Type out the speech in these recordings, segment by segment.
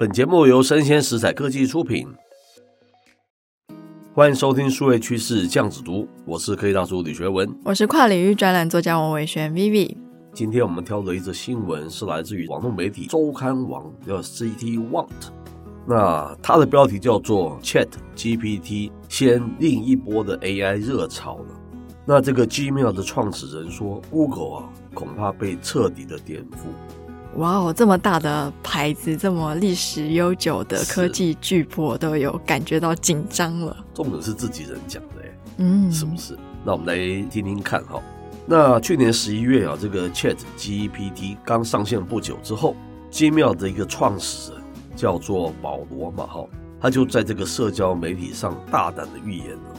本节目由生鲜食材科技出品，欢迎收听数位趋势酱子读，我是科技大叔李学文，我是跨领域专栏作家王维轩 Vivi。今天我们挑的一则新闻是来自于网络媒体周刊网，叫 citywant。那它的标题叫做 Chat GPT 先另一波的 AI 热潮了。那这个 Gmail 的创始人说，Google 啊恐怕被彻底的颠覆。哇哦，这么大的牌子，这么历史悠久的科技巨擘，都有感觉到紧张了。重点是自己人讲的，嗯，是不是？那我们来听听看哈。那去年十一月啊，这个 Chat GPT 刚上线不久之后，Gmail 的一个创始人叫做保罗嘛哈，他就在这个社交媒体上大胆的预言了，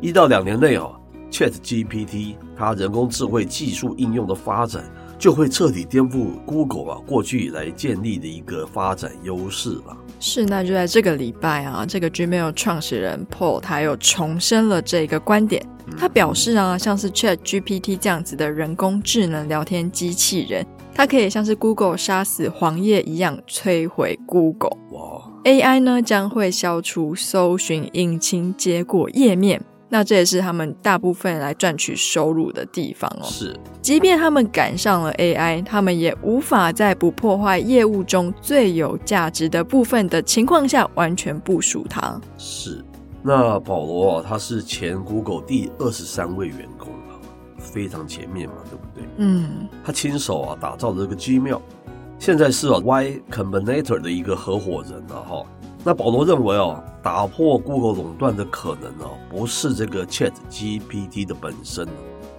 一到两年内啊，Chat GPT 它人工智慧技术应用的发展。就会彻底颠覆 Google 啊过去以来建立的一个发展优势了。是，那就在这个礼拜啊，这个 Gmail 创始人 Paul 他又重申了这个观点。他表示啊，像是 Chat GPT 这样子的人工智能聊天机器人，它可以像是 Google 杀死黄页一样摧毁 Google。哇，AI 呢将会消除搜寻引擎结果页面。那这也是他们大部分来赚取收入的地方哦。是，即便他们赶上了 AI，他们也无法在不破坏业务中最有价值的部分的情况下完全部署它。是，那保罗啊，他是前 Google 第二十三位员工啊，非常前面嘛，对不对？嗯，他亲手啊打造了这个 Gmail，现在是啊 Y Combinator 的一个合伙人了哈。那保罗认为哦，打破 Google 垄断的可能哦，不是这个 Chat GPT 的本身，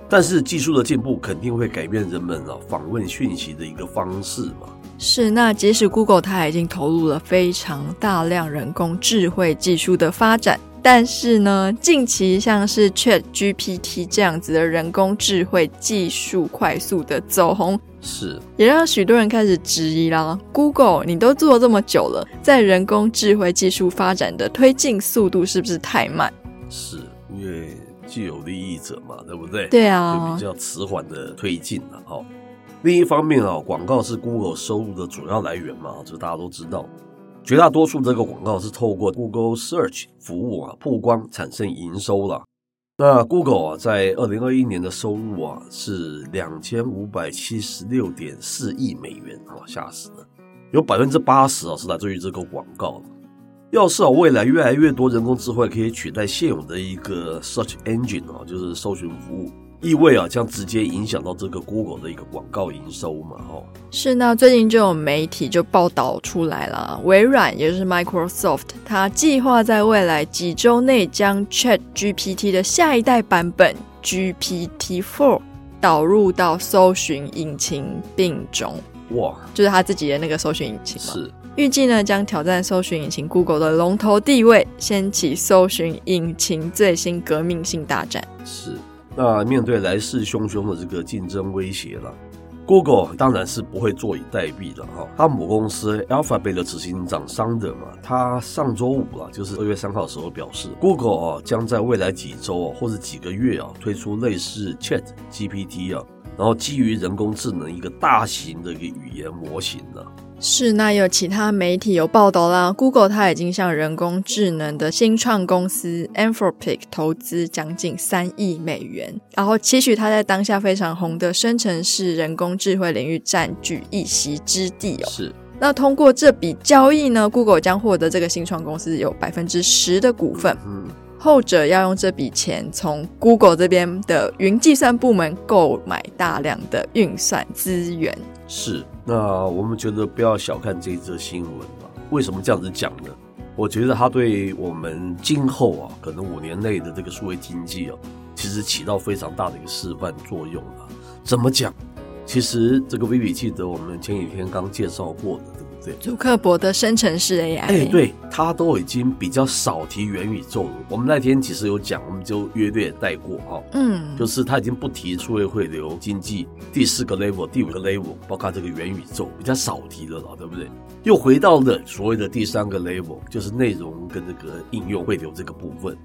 但是技术的进步肯定会改变人们哦访问讯息的一个方式嘛。是，那即使 Google 它已经投入了非常大量人工智慧技术的发展。但是呢，近期像是 Chat GPT 这样子的人工智慧技术快速的走红，是也让许多人开始质疑啦。Google，你都做这么久了，在人工智慧技术发展的推进速度是不是太慢？是因为既有利益者嘛，对不对？对啊，就比较迟缓的推进了哈。另一方面啊，广告是 Google 收入的主要来源嘛，这大家都知道。绝大多数这个广告是透过 Google Search 服务啊曝光产生营收了。那 Google 啊在二零二一年的收入啊是两千五百七十六点四亿美元啊，吓死了！有百分之八十啊是来自于这个广告。要是啊未来越来越多人工智慧可以取代现有的一个 Search Engine 啊，就是搜寻服务。意味啊，将直接影响到这个 Google 的一个广告营收嘛，哦。是，那最近就有媒体就报道出来了，微软也就是 Microsoft，它计划在未来几周内将 Chat GPT 的下一代版本 GPT Four 导入到搜寻引擎并中。哇，就是他自己的那个搜寻引擎嘛。是，预计呢将挑战搜寻引擎 Google 的龙头地位，掀起搜寻引擎最新革命性大战。是。那面对来势汹汹的这个竞争威胁了，Google 当然是不会坐以待毙的哈。他母公司 Alphabet 的执行长桑德嘛，他上周五啊，就是二月三号的时候表示，Google 啊将在未来几周啊或者几个月啊推出类似 Chat GPT 啊，然后基于人工智能一个大型的一个语言模型呢。是，那有其他媒体有报道啦，Google 它已经向人工智能的新创公司 Anthropic 投资将近三亿美元，然后期许它在当下非常红的生成式人工智慧领域占据一席之地哦。是，那通过这笔交易呢，Google 将获得这个新创公司有百分之十的股份，嗯，后者要用这笔钱从 Google 这边的云计算部门购买大量的运算资源。是。那我们觉得不要小看这一则新闻嘛？为什么这样子讲呢？我觉得它对我们今后啊，可能五年内的这个数位经济啊，其实起到非常大的一个示范作用啊。怎么讲？其实这个 Vivi 记得我们前几天刚介绍过的。对，祖克伯的生成式 AI，哎，对，他都已经比较少提元宇宙了。我们那天其实有讲，我们就约略带过哈，嗯，就是他已经不提数位汇流经济第四个 level、第五个 level，包括这个元宇宙，比较少提了了，对不对？又回到了所谓的第三个 level，就是内容跟这个应用汇流这个部分。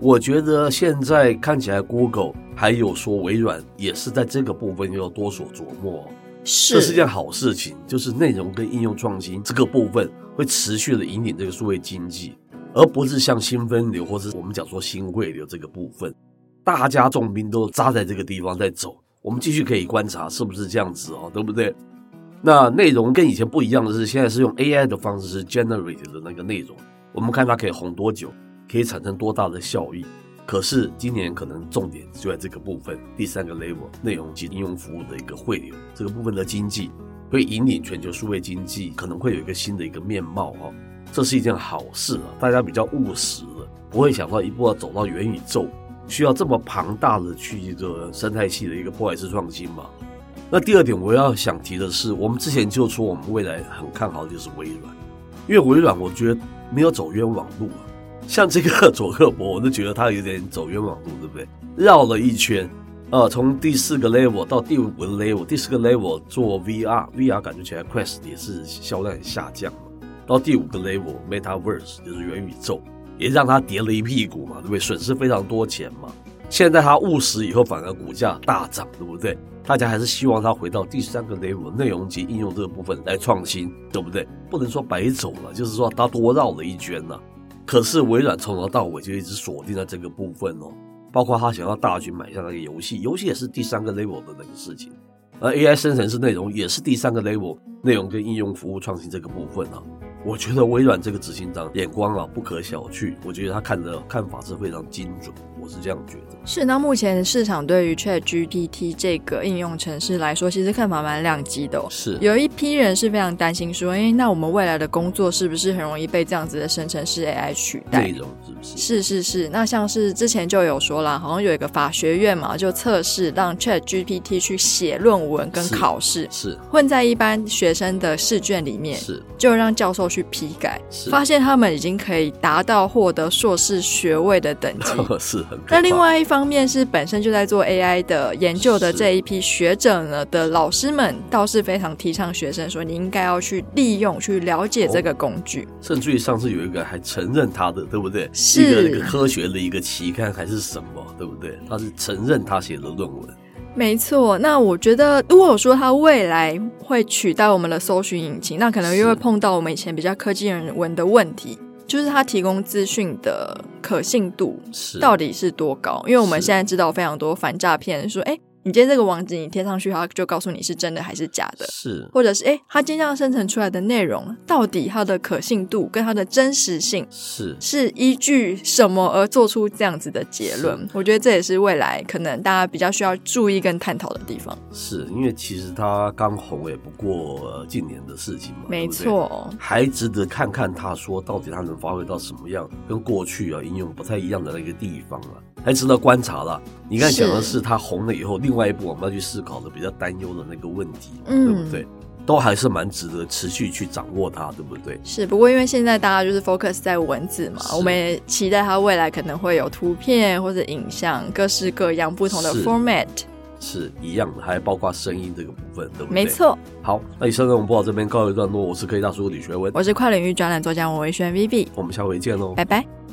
我觉得现在看起来，Google 还有说微软也是在这个部分要多所琢磨。是，这是件好事情，就是内容跟应用创新这个部分会持续的引领这个数位经济，而不是像新分流或是我们讲说新汇流这个部分，大家重兵都扎在这个地方在走。我们继续可以观察是不是这样子哦，对不对？那内容跟以前不一样的是，现在是用 AI 的方式是 generate 的那个内容，我们看它可以红多久，可以产生多大的效益。可是今年可能重点就在这个部分，第三个 level 内容及应用服务的一个汇流，这个部分的经济会引领全球数位经济，可能会有一个新的一个面貌哈，这是一件好事啊，大家比较务实了，不会想到一步要走到元宇宙，需要这么庞大的去一个生态系的一个破坏式创新嘛。那第二点我要想提的是，我们之前就说我们未来很看好的就是微软，因为微软我觉得没有走冤枉路啊。像这个佐克伯，我都觉得他有点走冤枉路，对不对？绕了一圈，呃，从第四个 level 到第五个 level，第四个 level 做 VR，VR 感觉起来 Quest 也是销量下降了。到第五个 level Metaverse 就是元宇宙，也让他跌了一屁股嘛，对不对？损失非常多钱嘛。现在他务实以后，反而股价大涨，对不对？大家还是希望他回到第三个 level 内容及应用这个部分来创新，对不对？不能说白走了，就是说他多绕了一圈呢。可是微软从头到尾就一直锁定在这个部分哦，包括他想要大举买下那个游戏，游戏也是第三个 level 的那个事情，而 AI 生成式内容也是第三个 level 内容跟应用服务创新这个部分啊。我觉得微软这个执行长眼光啊不可小觑，我觉得他看的看法是非常精准，我是这样觉得。是，那目前市场对于 ChatGPT 这个应用程式来说，其实看法蛮两极的哦。是，有一批人是非常担心说，哎，那我们未来的工作是不是很容易被这样子的生成式 AI 取代？内容是不是？是是是。那像是之前就有说了，好像有一个法学院嘛，就测试让 ChatGPT 去写论文跟考试，是混在一般学生的试卷里面，是就让教授去批改。发现他们已经可以达到获得硕士学位的等级，是很。那另外一方面是本身就在做 AI 的研究的这一批学者呢的老师们，倒是非常提倡学生说，你应该要去利用、去了解这个工具。哦、甚至于上次有一个还承认他的，对不对？是一个科学的一个期刊还是什么，对不对？他是承认他写的论文。没错，那我觉得，如果说它未来会取代我们的搜寻引擎，那可能又会碰到我们以前比较科技人文的问题，就是他提供资讯的可信度到底是多高？因为我们现在知道非常多反诈骗，说，哎。你今天这个网址你贴上去，它就告诉你是真的还是假的，是，或者是哎，它今天要生成出来的内容，到底它的可信度跟它的真实性是是依据什么而做出这样子的结论？我觉得这也是未来可能大家比较需要注意跟探讨的地方。是因为其实它刚红也不过近年的事情嘛，没错，对对？还值得看看它说到底它能发挥到什么样，跟过去啊应用不太一样的那个地方啊。还值得观察了。你刚才讲的是他红了以后，另外一部我们要去思考的比较担忧的那个问题，嗯、对不对？都还是蛮值得持续去掌握它，对不对？是。不过因为现在大家就是 focus 在文字嘛，我们也期待它未来可能会有图片或者影像，各式各样不同的 format，是，是一样的，还包括声音这个部分，对不对？没错。好，那以上呢，我们播到这边告一段落。我是科技大叔李学文，我是跨领域专栏作家王维轩 Vivi，我们下回见喽，拜拜。